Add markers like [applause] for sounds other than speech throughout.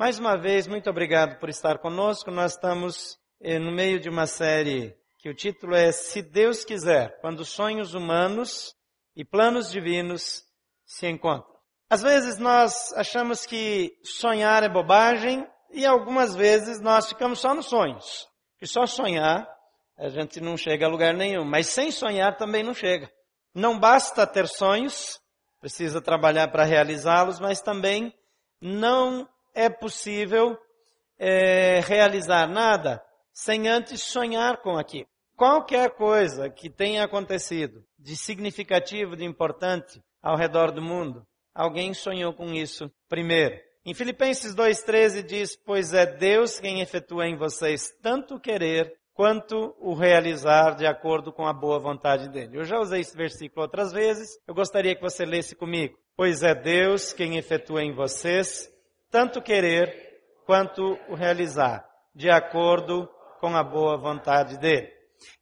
Mais uma vez, muito obrigado por estar conosco. Nós estamos eh, no meio de uma série que o título é Se Deus quiser, quando sonhos humanos e planos divinos se encontram. Às vezes nós achamos que sonhar é bobagem e algumas vezes nós ficamos só nos sonhos. Que só sonhar a gente não chega a lugar nenhum, mas sem sonhar também não chega. Não basta ter sonhos, precisa trabalhar para realizá-los, mas também não é possível é, realizar nada sem antes sonhar com aquilo. Qualquer coisa que tenha acontecido de significativo, de importante ao redor do mundo, alguém sonhou com isso primeiro. Em Filipenses 2,13 diz: Pois é Deus quem efetua em vocês tanto querer quanto o realizar de acordo com a boa vontade dele. Eu já usei esse versículo outras vezes, eu gostaria que você lesse comigo. Pois é Deus quem efetua em vocês tanto querer quanto o realizar, de acordo com a boa vontade dele.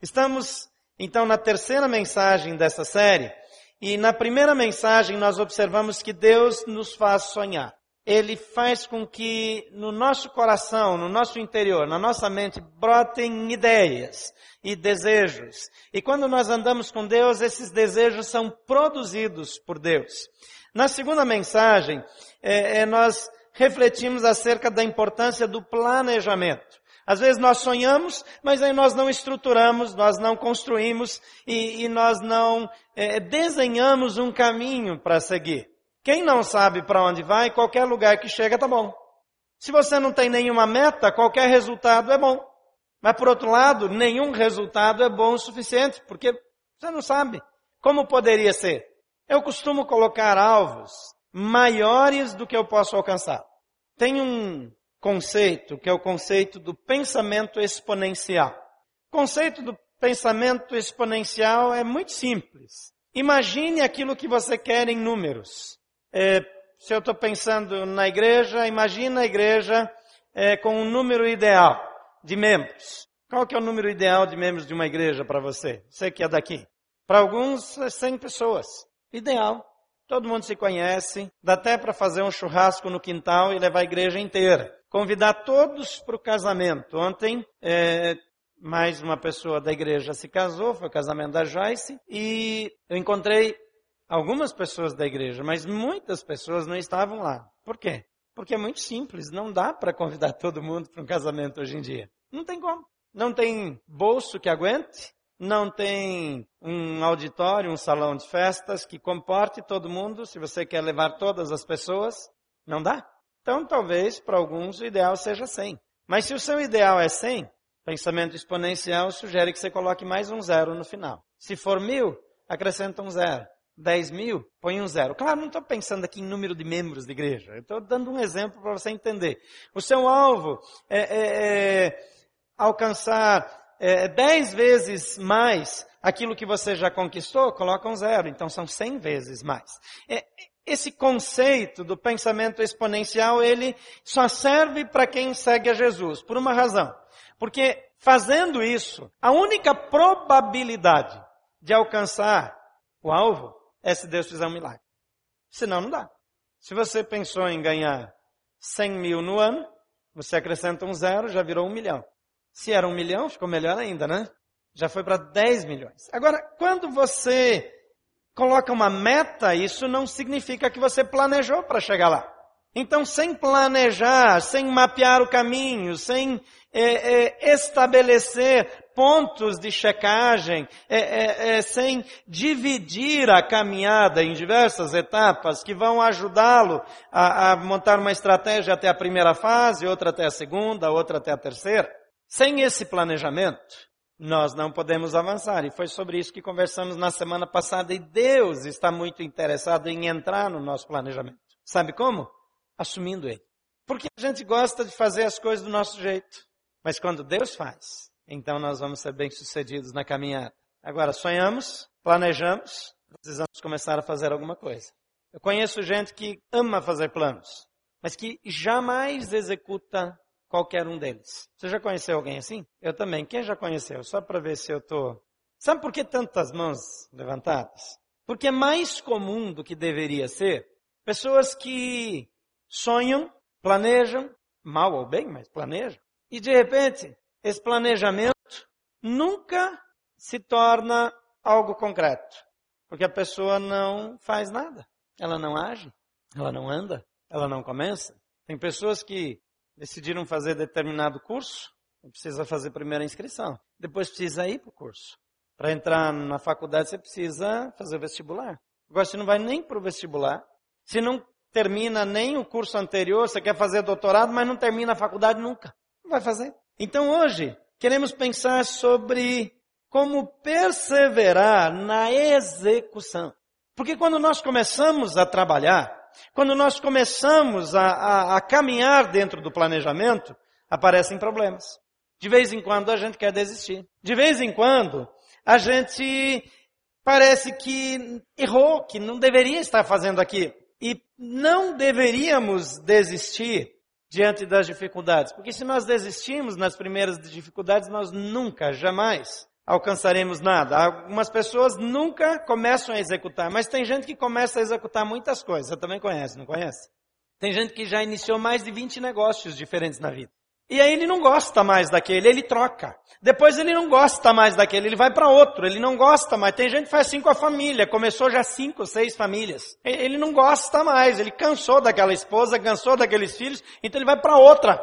Estamos então na terceira mensagem dessa série, e na primeira mensagem nós observamos que Deus nos faz sonhar. Ele faz com que no nosso coração, no nosso interior, na nossa mente, brotem ideias e desejos. E quando nós andamos com Deus, esses desejos são produzidos por Deus. Na segunda mensagem, é, é, nós refletimos acerca da importância do planejamento. Às vezes nós sonhamos, mas aí nós não estruturamos, nós não construímos e, e nós não é, desenhamos um caminho para seguir. Quem não sabe para onde vai, qualquer lugar que chega tá bom. Se você não tem nenhuma meta, qualquer resultado é bom. Mas por outro lado, nenhum resultado é bom o suficiente, porque você não sabe como poderia ser. Eu costumo colocar alvos maiores do que eu posso alcançar. Tem um conceito que é o conceito do pensamento exponencial. O conceito do pensamento exponencial é muito simples. Imagine aquilo que você quer em números. É, se eu estou pensando na igreja, imagine a igreja é, com um número ideal de membros. Qual que é o número ideal de membros de uma igreja para você? Você que é daqui. Para alguns, é 100 pessoas. Ideal. Todo mundo se conhece, dá até para fazer um churrasco no quintal e levar a igreja inteira. Convidar todos para o casamento. Ontem, é, mais uma pessoa da igreja se casou, foi o casamento da Joyce, e eu encontrei algumas pessoas da igreja, mas muitas pessoas não estavam lá. Por quê? Porque é muito simples, não dá para convidar [laughs] todo mundo para um casamento hoje em dia. Não tem como. Não tem bolso que aguente, não tem um auditório, um salão de festas que comporte todo mundo, se você quer levar todas as pessoas, não dá. Então, talvez para alguns o ideal seja 100. Mas se o seu ideal é 100, pensamento exponencial sugere que você coloque mais um zero no final. Se for mil, acrescenta um zero. 10 mil, põe um zero. Claro, não estou pensando aqui em número de membros de igreja. Estou dando um exemplo para você entender. O seu alvo é, é, é alcançar é, dez vezes mais aquilo que você já conquistou, coloca um zero. Então são cem vezes mais. É, esse conceito do pensamento exponencial, ele só serve para quem segue a Jesus, por uma razão. Porque fazendo isso, a única probabilidade de alcançar o alvo é se Deus fizer um milagre. Senão não dá. Se você pensou em ganhar 100 mil no ano, você acrescenta um zero, já virou um milhão. Se era um milhão, ficou melhor ainda, né? Já foi para 10 milhões. Agora, quando você coloca uma meta, isso não significa que você planejou para chegar lá. Então, sem planejar, sem mapear o caminho, sem é, é, estabelecer pontos de checagem, é, é, é sem dividir a caminhada em diversas etapas que vão ajudá-lo a, a montar uma estratégia até a primeira fase, outra até a segunda, outra até a terceira. Sem esse planejamento, nós não podemos avançar. E foi sobre isso que conversamos na semana passada. E Deus está muito interessado em entrar no nosso planejamento. Sabe como? Assumindo Ele. Porque a gente gosta de fazer as coisas do nosso jeito. Mas quando Deus faz, então nós vamos ser bem-sucedidos na caminhada. Agora, sonhamos, planejamos, precisamos começar a fazer alguma coisa. Eu conheço gente que ama fazer planos, mas que jamais executa qualquer um deles. Você já conheceu alguém assim? Eu também. Quem já conheceu? Só para ver se eu estou. Sabe por que tantas mãos levantadas? Porque é mais comum do que deveria ser pessoas que sonham, planejam, mal ou bem, mas planeja. E de repente, esse planejamento nunca se torna algo concreto, porque a pessoa não faz nada, ela não age, ela não anda, ela não começa. Tem pessoas que decidiram fazer determinado curso, precisa fazer primeiro a inscrição, depois precisa ir para o curso. Para entrar na faculdade você precisa fazer vestibular. Agora você não vai nem para o vestibular, se não termina nem o curso anterior, você quer fazer doutorado, mas não termina a faculdade nunca. Não vai fazer. Então hoje, queremos pensar sobre como perseverar na execução. Porque quando nós começamos a trabalhar, quando nós começamos a, a, a, caminhar dentro do planejamento, aparecem problemas. De vez em quando a gente quer desistir. De vez em quando a gente parece que errou, que não deveria estar fazendo aquilo. E não deveríamos desistir diante das dificuldades. Porque se nós desistimos nas primeiras dificuldades, nós nunca, jamais alcançaremos nada. Algumas pessoas nunca começam a executar, mas tem gente que começa a executar muitas coisas. Você também conhece, não conhece? Tem gente que já iniciou mais de 20 negócios diferentes na vida. E aí ele não gosta mais daquele, ele troca. Depois ele não gosta mais daquele, ele vai para outro, ele não gosta mais. Tem gente que faz assim com a família, começou já cinco, seis famílias. Ele não gosta mais, ele cansou daquela esposa, cansou daqueles filhos, então ele vai para outra.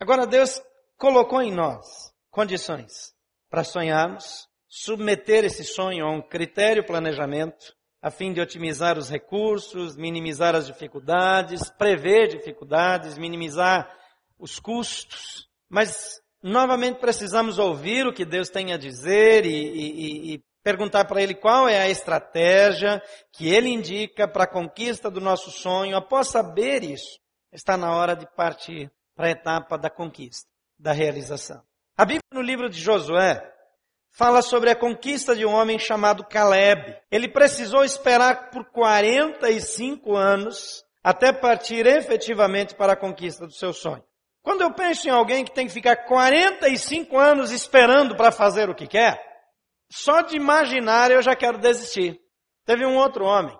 Agora Deus colocou em nós condições para sonharmos, submeter esse sonho a um critério planejamento, a fim de otimizar os recursos, minimizar as dificuldades, prever dificuldades, minimizar os custos, mas novamente precisamos ouvir o que Deus tem a dizer e, e, e perguntar para Ele qual é a estratégia que Ele indica para a conquista do nosso sonho. Após saber isso, está na hora de partir para a etapa da conquista, da realização. A Bíblia no livro de Josué fala sobre a conquista de um homem chamado Caleb. Ele precisou esperar por 45 anos até partir efetivamente para a conquista do seu sonho. Quando eu penso em alguém que tem que ficar 45 anos esperando para fazer o que quer, só de imaginar eu já quero desistir. Teve um outro homem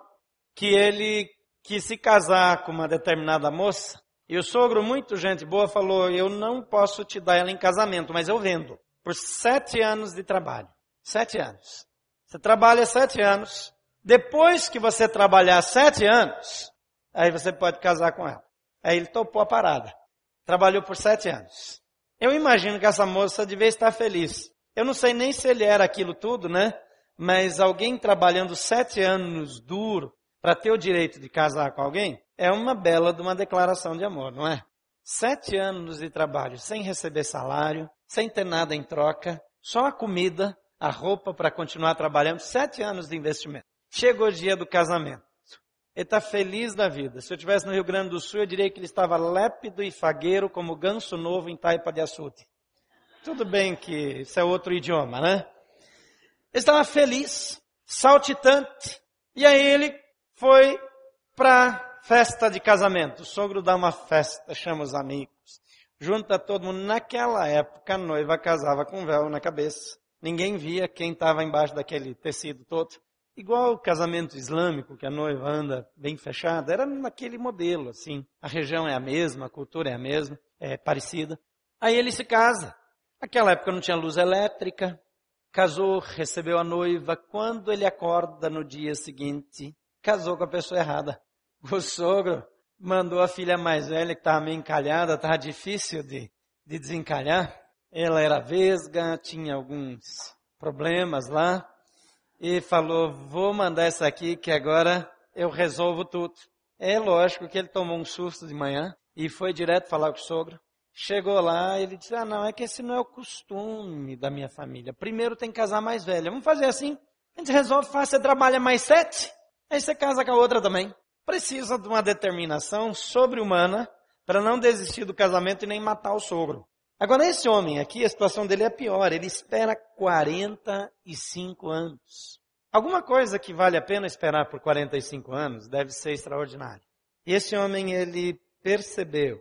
que ele quis se casar com uma determinada moça e o sogro, muito gente boa, falou: Eu não posso te dar ela em casamento, mas eu vendo. Por sete anos de trabalho. Sete anos. Você trabalha sete anos. Depois que você trabalhar sete anos, aí você pode casar com ela. Aí ele topou a parada. Trabalhou por sete anos. Eu imagino que essa moça devia estar feliz. Eu não sei nem se ele era aquilo tudo, né? Mas alguém trabalhando sete anos duro para ter o direito de casar com alguém é uma bela de uma declaração de amor, não é? Sete anos de trabalho sem receber salário, sem ter nada em troca, só a comida, a roupa para continuar trabalhando, sete anos de investimento. Chegou o dia do casamento. Ele está feliz da vida. Se eu estivesse no Rio Grande do Sul, eu diria que ele estava lépido e fagueiro como ganso novo em Taipa de Açude. Tudo bem que isso é outro idioma, né? Ele estava feliz, saltitante. E aí ele foi para festa de casamento. O sogro dá uma festa, chama os amigos. Junta todo mundo. Naquela época, a noiva casava com véu na cabeça. Ninguém via quem estava embaixo daquele tecido todo. Igual o casamento islâmico, que a noiva anda bem fechada, era naquele modelo, assim. A região é a mesma, a cultura é a mesma, é parecida. Aí ele se casa. Naquela época não tinha luz elétrica. Casou, recebeu a noiva. Quando ele acorda no dia seguinte, casou com a pessoa errada. [laughs] O sogro mandou a filha mais velha, que estava meio encalhada, estava difícil de, de desencalhar. Ela era vesga, tinha alguns problemas lá e falou: Vou mandar essa aqui que agora eu resolvo tudo. É lógico que ele tomou um susto de manhã e foi direto falar com o sogro. Chegou lá, ele disse: Ah, não, é que esse não é o costume da minha família. Primeiro tem que casar mais velha. Vamos fazer assim. A gente resolve, faz, você trabalha mais sete, aí você casa com a outra também. Precisa de uma determinação sobre-humana para não desistir do casamento e nem matar o sogro. Agora, esse homem aqui, a situação dele é pior. Ele espera 45 anos. Alguma coisa que vale a pena esperar por 45 anos deve ser extraordinário. E esse homem, ele percebeu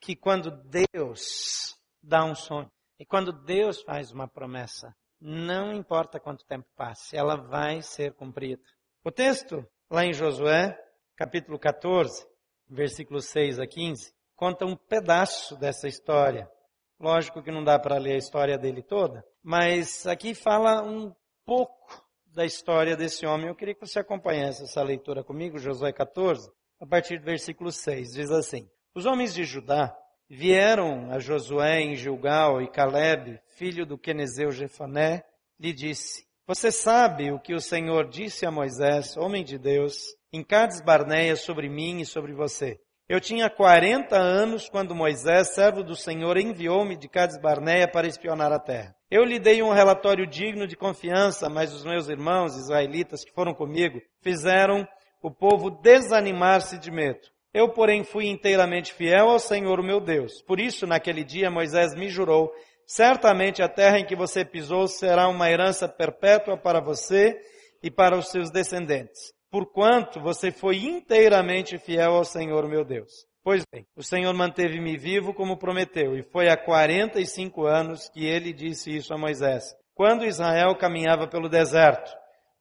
que quando Deus dá um sonho, e quando Deus faz uma promessa, não importa quanto tempo passe, ela vai ser cumprida. O texto, lá em Josué, capítulo 14, versículos 6 a 15, conta um pedaço dessa história. Lógico que não dá para ler a história dele toda, mas aqui fala um pouco da história desse homem. Eu queria que você acompanhasse essa leitura comigo, Josué 14, a partir do versículo 6. Diz assim: Os homens de Judá vieram a Josué em Gilgal e Caleb, filho do Quenezeu Jefané, lhe disse: Você sabe o que o Senhor disse a Moisés, homem de Deus, em Cades Barneia sobre mim e sobre você. Eu tinha 40 anos quando Moisés, servo do Senhor, enviou-me de Cades Barneia para espionar a terra. Eu lhe dei um relatório digno de confiança, mas os meus irmãos israelitas que foram comigo fizeram o povo desanimar-se de medo. Eu, porém, fui inteiramente fiel ao Senhor, o meu Deus. Por isso, naquele dia, Moisés me jurou: certamente a terra em que você pisou será uma herança perpétua para você e para os seus descendentes, porquanto você foi inteiramente fiel ao Senhor, meu Deus. Pois bem, o Senhor manteve-me vivo como prometeu, e foi há 45 anos que ele disse isso a Moisés, quando Israel caminhava pelo deserto.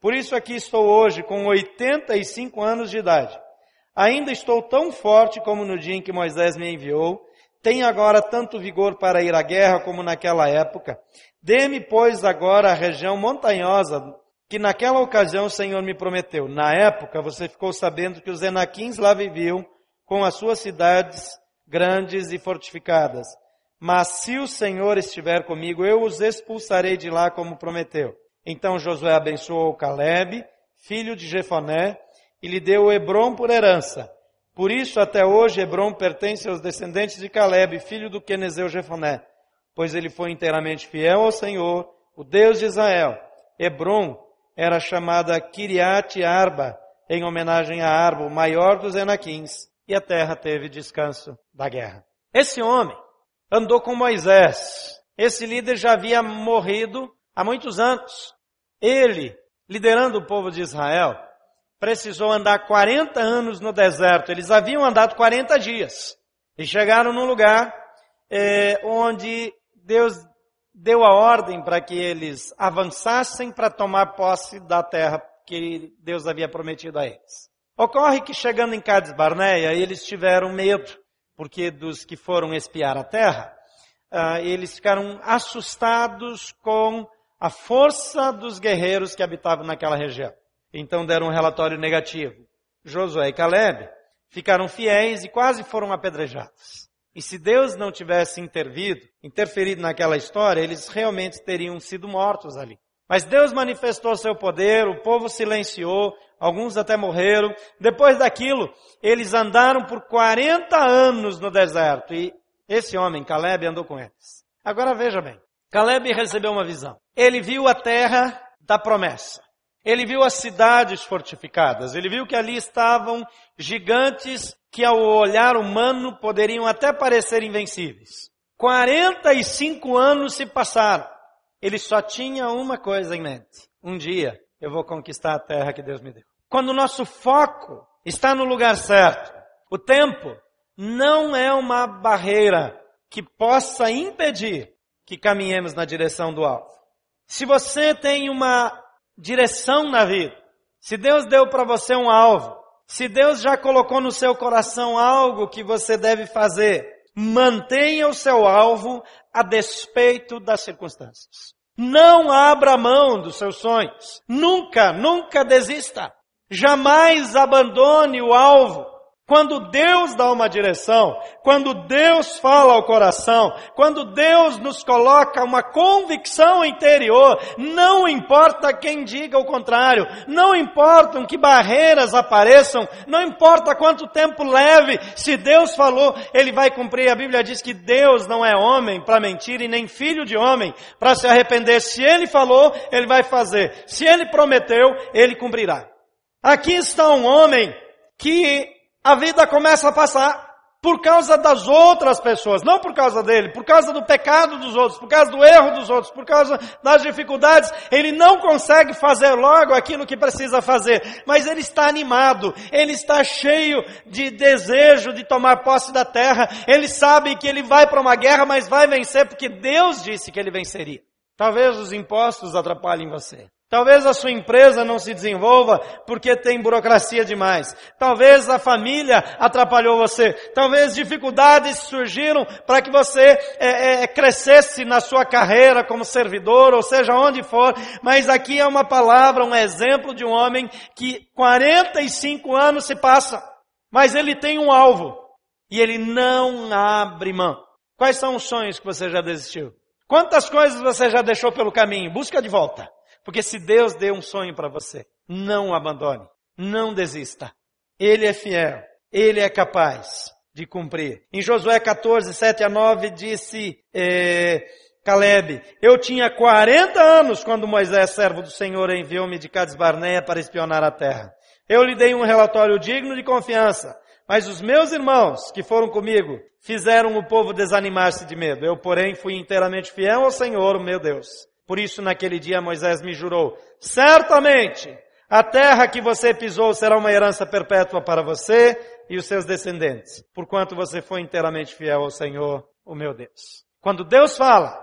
Por isso aqui estou hoje com 85 anos de idade. Ainda estou tão forte como no dia em que Moisés me enviou. Tenho agora tanto vigor para ir à guerra como naquela época. Dê-me, pois, agora a região montanhosa que naquela ocasião o Senhor me prometeu. Na época você ficou sabendo que os enaquins lá viviam com as suas cidades grandes e fortificadas. Mas se o Senhor estiver comigo, eu os expulsarei de lá como prometeu. Então Josué abençoou Caleb, filho de Jefoné, e lhe deu Hebron por herança. Por isso, até hoje, Hebron pertence aos descendentes de Caleb, filho do Quenezeu Jefoné, pois ele foi inteiramente fiel ao Senhor, o Deus de Israel. Hebron era chamada Kiriat Arba, em homenagem a Arba, o maior dos Enaquins e a terra teve descanso da guerra. Esse homem andou com Moisés. Esse líder já havia morrido há muitos anos. Ele, liderando o povo de Israel, precisou andar 40 anos no deserto. Eles haviam andado 40 dias e chegaram num lugar é, onde Deus deu a ordem para que eles avançassem para tomar posse da terra que Deus havia prometido a eles. Ocorre que chegando em Cades Barneia, eles tiveram medo, porque dos que foram espiar a terra, uh, eles ficaram assustados com a força dos guerreiros que habitavam naquela região. Então deram um relatório negativo. Josué e Caleb ficaram fiéis e quase foram apedrejados. E se Deus não tivesse intervido, interferido naquela história, eles realmente teriam sido mortos ali. Mas Deus manifestou seu poder, o povo silenciou, alguns até morreram. Depois daquilo, eles andaram por 40 anos no deserto e esse homem, Caleb, andou com eles. Agora veja bem, Caleb recebeu uma visão. Ele viu a terra da promessa. Ele viu as cidades fortificadas. Ele viu que ali estavam gigantes que ao olhar humano poderiam até parecer invencíveis. 45 anos se passaram. Ele só tinha uma coisa em mente. Um dia eu vou conquistar a terra que Deus me deu. Quando o nosso foco está no lugar certo, o tempo não é uma barreira que possa impedir que caminhemos na direção do alvo. Se você tem uma direção na vida, se Deus deu para você um alvo, se Deus já colocou no seu coração algo que você deve fazer, mantenha o seu alvo a despeito das circunstâncias. Não abra mão dos seus sonhos. Nunca, nunca desista. Jamais abandone o alvo. Quando Deus dá uma direção, quando Deus fala ao coração, quando Deus nos coloca uma convicção interior, não importa quem diga o contrário, não importam que barreiras apareçam, não importa quanto tempo leve, se Deus falou, Ele vai cumprir. A Bíblia diz que Deus não é homem para mentir e nem filho de homem para se arrepender. Se Ele falou, Ele vai fazer. Se Ele prometeu, Ele cumprirá. Aqui está um homem que a vida começa a passar por causa das outras pessoas, não por causa dele, por causa do pecado dos outros, por causa do erro dos outros, por causa das dificuldades. Ele não consegue fazer logo aquilo que precisa fazer, mas ele está animado, ele está cheio de desejo de tomar posse da terra. Ele sabe que ele vai para uma guerra, mas vai vencer porque Deus disse que ele venceria. Talvez os impostos atrapalhem você. Talvez a sua empresa não se desenvolva porque tem burocracia demais. Talvez a família atrapalhou você. Talvez dificuldades surgiram para que você é, é, crescesse na sua carreira como servidor, ou seja, onde for. Mas aqui é uma palavra, um exemplo de um homem que 45 anos se passa, mas ele tem um alvo e ele não abre mão. Quais são os sonhos que você já desistiu? Quantas coisas você já deixou pelo caminho? Busca de volta. Porque se Deus deu um sonho para você, não o abandone, não desista. Ele é fiel, ele é capaz de cumprir. Em Josué 14, 7 a 9 disse é, Caleb, eu tinha 40 anos quando Moisés, servo do Senhor, enviou-me de Cades Barneia para espionar a terra. Eu lhe dei um relatório digno de confiança, mas os meus irmãos que foram comigo fizeram o povo desanimar-se de medo. Eu, porém, fui inteiramente fiel ao Senhor, meu Deus. Por isso, naquele dia, Moisés me jurou, certamente, a terra que você pisou será uma herança perpétua para você e os seus descendentes, porquanto você foi inteiramente fiel ao Senhor, o meu Deus. Quando Deus fala,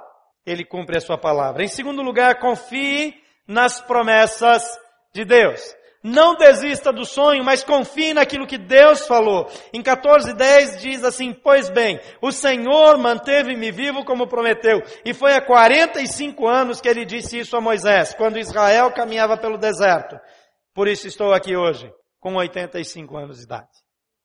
Ele cumpre a sua palavra. Em segundo lugar, confie nas promessas de Deus. Não desista do sonho, mas confie naquilo que Deus falou. Em 14:10 diz assim: Pois bem, o Senhor manteve-me vivo como prometeu, e foi há 45 anos que ele disse isso a Moisés, quando Israel caminhava pelo deserto. Por isso estou aqui hoje, com 85 anos de idade.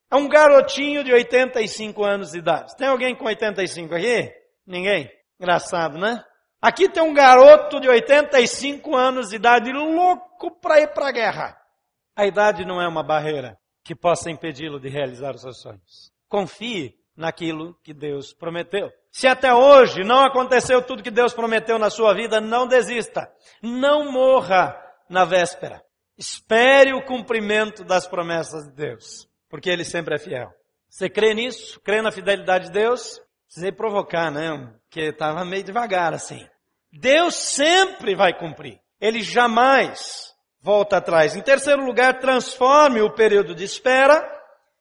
É um garotinho de 85 anos de idade. Tem alguém com 85 aqui? Ninguém? Engraçado, né? Aqui tem um garoto de 85 anos de idade, louco para ir para a guerra. A idade não é uma barreira que possa impedi-lo de realizar os seus sonhos. Confie naquilo que Deus prometeu. Se até hoje não aconteceu tudo que Deus prometeu na sua vida, não desista. Não morra na véspera. Espere o cumprimento das promessas de Deus, porque Ele sempre é fiel. Você crê nisso? Crê na fidelidade de Deus? Precisei provocar, né? Porque estava meio devagar assim. Deus sempre vai cumprir. Ele jamais volta atrás. Em terceiro lugar, transforme o período de espera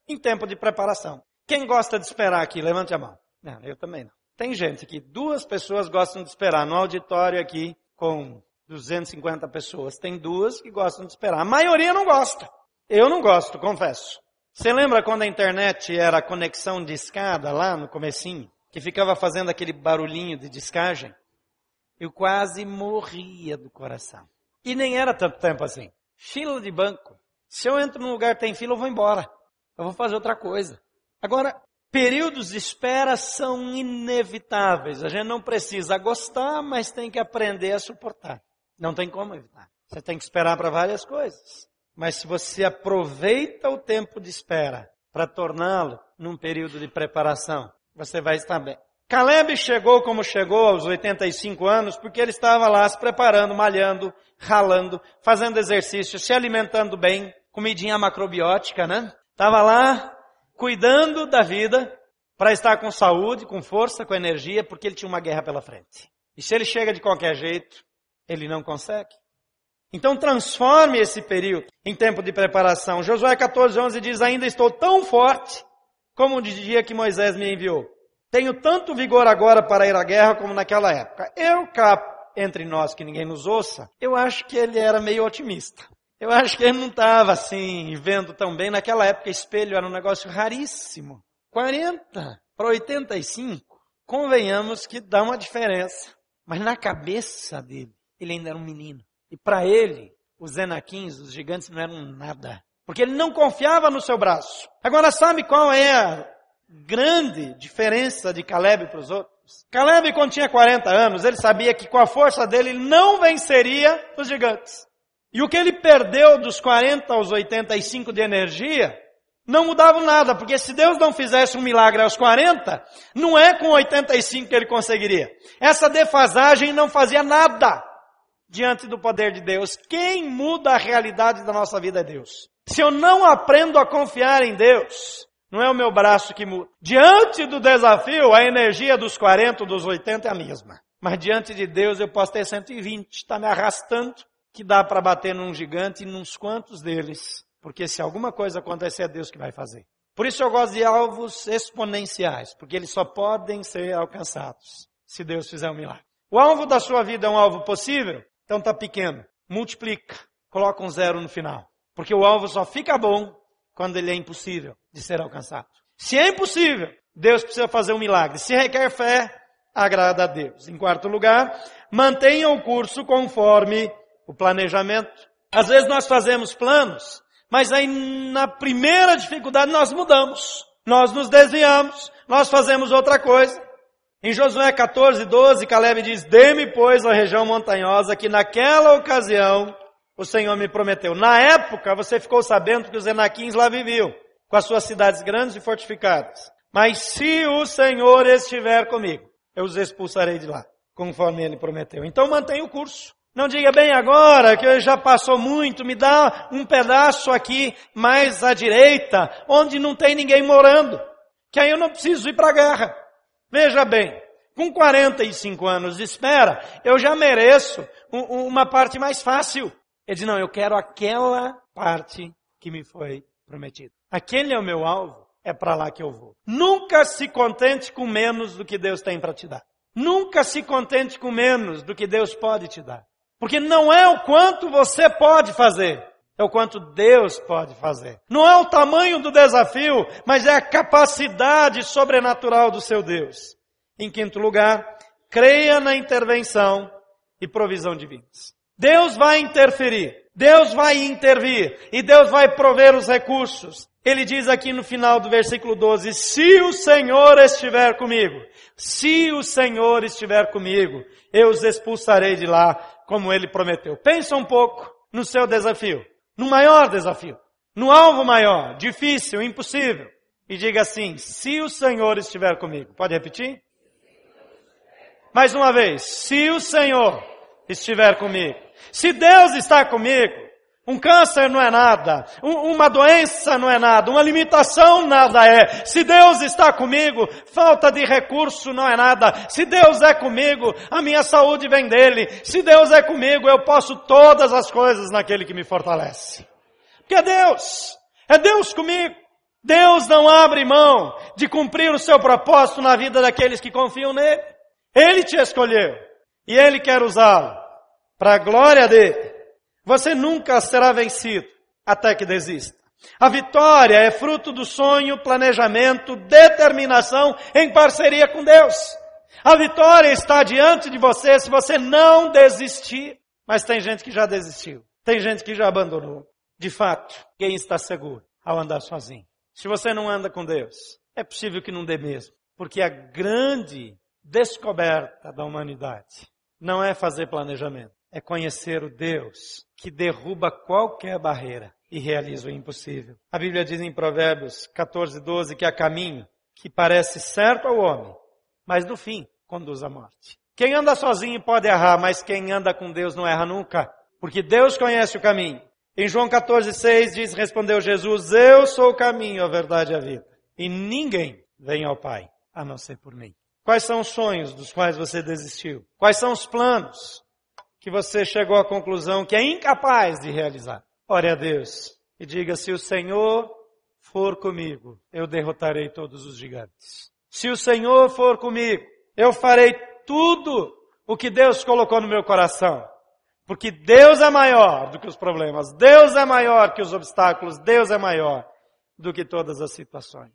em tempo de preparação. Quem gosta de esperar aqui? Levante a mão. Não, eu também não. Tem gente aqui, duas pessoas gostam de esperar. No auditório aqui, com 250 pessoas, tem duas que gostam de esperar. A maioria não gosta. Eu não gosto, confesso. Você lembra quando a internet era conexão de escada lá no comecinho? Que ficava fazendo aquele barulhinho de descagem? Eu quase morria do coração. E nem era tanto tempo assim. Fila de banco. Se eu entro num lugar que tem fila, eu vou embora. Eu vou fazer outra coisa. Agora, períodos de espera são inevitáveis. A gente não precisa gostar, mas tem que aprender a suportar. Não tem como evitar. Você tem que esperar para várias coisas. Mas se você aproveita o tempo de espera para torná-lo num período de preparação, você vai estar bem. Caleb chegou como chegou aos 85 anos porque ele estava lá se preparando, malhando, ralando, fazendo exercício, se alimentando bem, comidinha macrobiótica, né? Estava lá cuidando da vida para estar com saúde, com força, com energia, porque ele tinha uma guerra pela frente. E se ele chega de qualquer jeito, ele não consegue. Então transforme esse período em tempo de preparação. Josué 14, 11 diz, ainda estou tão forte como o dia que Moisés me enviou. Tenho tanto vigor agora para ir à guerra como naquela época. Eu, cá entre nós, que ninguém nos ouça, eu acho que ele era meio otimista. Eu acho que ele não estava assim, vendo tão bem. Naquela época, espelho era um negócio raríssimo. 40 para 85, convenhamos que dá uma diferença. Mas na cabeça dele, ele ainda era um menino. E para ele, os Enaquins, os gigantes, não eram nada. Porque ele não confiava no seu braço. Agora, sabe qual é grande diferença de Caleb para os outros. Caleb, quando tinha 40 anos, ele sabia que com a força dele ele não venceria os gigantes. E o que ele perdeu dos 40 aos 85 de energia, não mudava nada, porque se Deus não fizesse um milagre aos 40, não é com 85 que ele conseguiria. Essa defasagem não fazia nada diante do poder de Deus. Quem muda a realidade da nossa vida é Deus. Se eu não aprendo a confiar em Deus, não é o meu braço que muda. Diante do desafio, a energia dos 40, dos 80 é a mesma. Mas diante de Deus eu posso ter 120, está me arrastando, que dá para bater num gigante e nos quantos deles. Porque se alguma coisa acontecer, é Deus que vai fazer. Por isso eu gosto de alvos exponenciais, porque eles só podem ser alcançados se Deus fizer um milagre. O alvo da sua vida é um alvo possível? Então está pequeno. multiplica, coloca um zero no final. Porque o alvo só fica bom quando ele é impossível de ser alcançado. Se é impossível, Deus precisa fazer um milagre. Se requer fé, agrada a Deus. Em quarto lugar, mantenha o curso conforme o planejamento. Às vezes nós fazemos planos, mas aí na primeira dificuldade nós mudamos. Nós nos desviamos, nós fazemos outra coisa. Em Josué 14, 12, Caleb diz, dê-me pois a região montanhosa que naquela ocasião o Senhor me prometeu. Na época você ficou sabendo que os enaquins lá viviam, com as suas cidades grandes e fortificadas. Mas se o Senhor estiver comigo, eu os expulsarei de lá, conforme ele prometeu. Então mantenha o curso. Não diga bem agora que já passou muito, me dá um pedaço aqui mais à direita, onde não tem ninguém morando, que aí eu não preciso ir para a guerra. Veja bem, com 45 anos de espera, eu já mereço uma parte mais fácil. Ele diz, não, eu quero aquela parte que me foi prometida. Aquele é o meu alvo, é para lá que eu vou. Nunca se contente com menos do que Deus tem para te dar. Nunca se contente com menos do que Deus pode te dar. Porque não é o quanto você pode fazer, é o quanto Deus pode fazer. Não é o tamanho do desafio, mas é a capacidade sobrenatural do seu Deus. Em quinto lugar, creia na intervenção e provisão divinas. Deus vai interferir, Deus vai intervir e Deus vai prover os recursos. Ele diz aqui no final do versículo 12: Se o Senhor estiver comigo, se o Senhor estiver comigo, eu os expulsarei de lá, como ele prometeu. Pensa um pouco no seu desafio, no maior desafio, no alvo maior, difícil, impossível. E diga assim: se o Senhor estiver comigo. Pode repetir? Mais uma vez, se o Senhor estiver comigo. Se Deus está comigo, um câncer não é nada, uma doença não é nada, uma limitação nada é. Se Deus está comigo, falta de recurso não é nada. Se Deus é comigo, a minha saúde vem dele. Se Deus é comigo, eu posso todas as coisas naquele que me fortalece. Porque é Deus, é Deus comigo. Deus não abre mão de cumprir o seu propósito na vida daqueles que confiam nele. Ele te escolheu e ele quer usá-lo para a glória dele. Você nunca será vencido até que desista. A vitória é fruto do sonho, planejamento, determinação em parceria com Deus. A vitória está diante de você se você não desistir. Mas tem gente que já desistiu. Tem gente que já abandonou. De fato, quem está seguro ao andar sozinho? Se você não anda com Deus, é possível que não dê mesmo. Porque a grande descoberta da humanidade não é fazer planejamento, é conhecer o Deus que derruba qualquer barreira e realiza o impossível. A Bíblia diz em Provérbios 14, 12 que há caminho que parece certo ao homem, mas no fim conduz à morte. Quem anda sozinho pode errar, mas quem anda com Deus não erra nunca, porque Deus conhece o caminho. Em João 14, 6 diz, respondeu Jesus, eu sou o caminho, a verdade e a vida. E ninguém vem ao Pai, a não ser por mim. Quais são os sonhos dos quais você desistiu? Quais são os planos que você chegou à conclusão que é incapaz de realizar? Ore a Deus e diga: se o Senhor for comigo, eu derrotarei todos os gigantes. Se o Senhor for comigo, eu farei tudo o que Deus colocou no meu coração. Porque Deus é maior do que os problemas, Deus é maior que os obstáculos, Deus é maior do que todas as situações.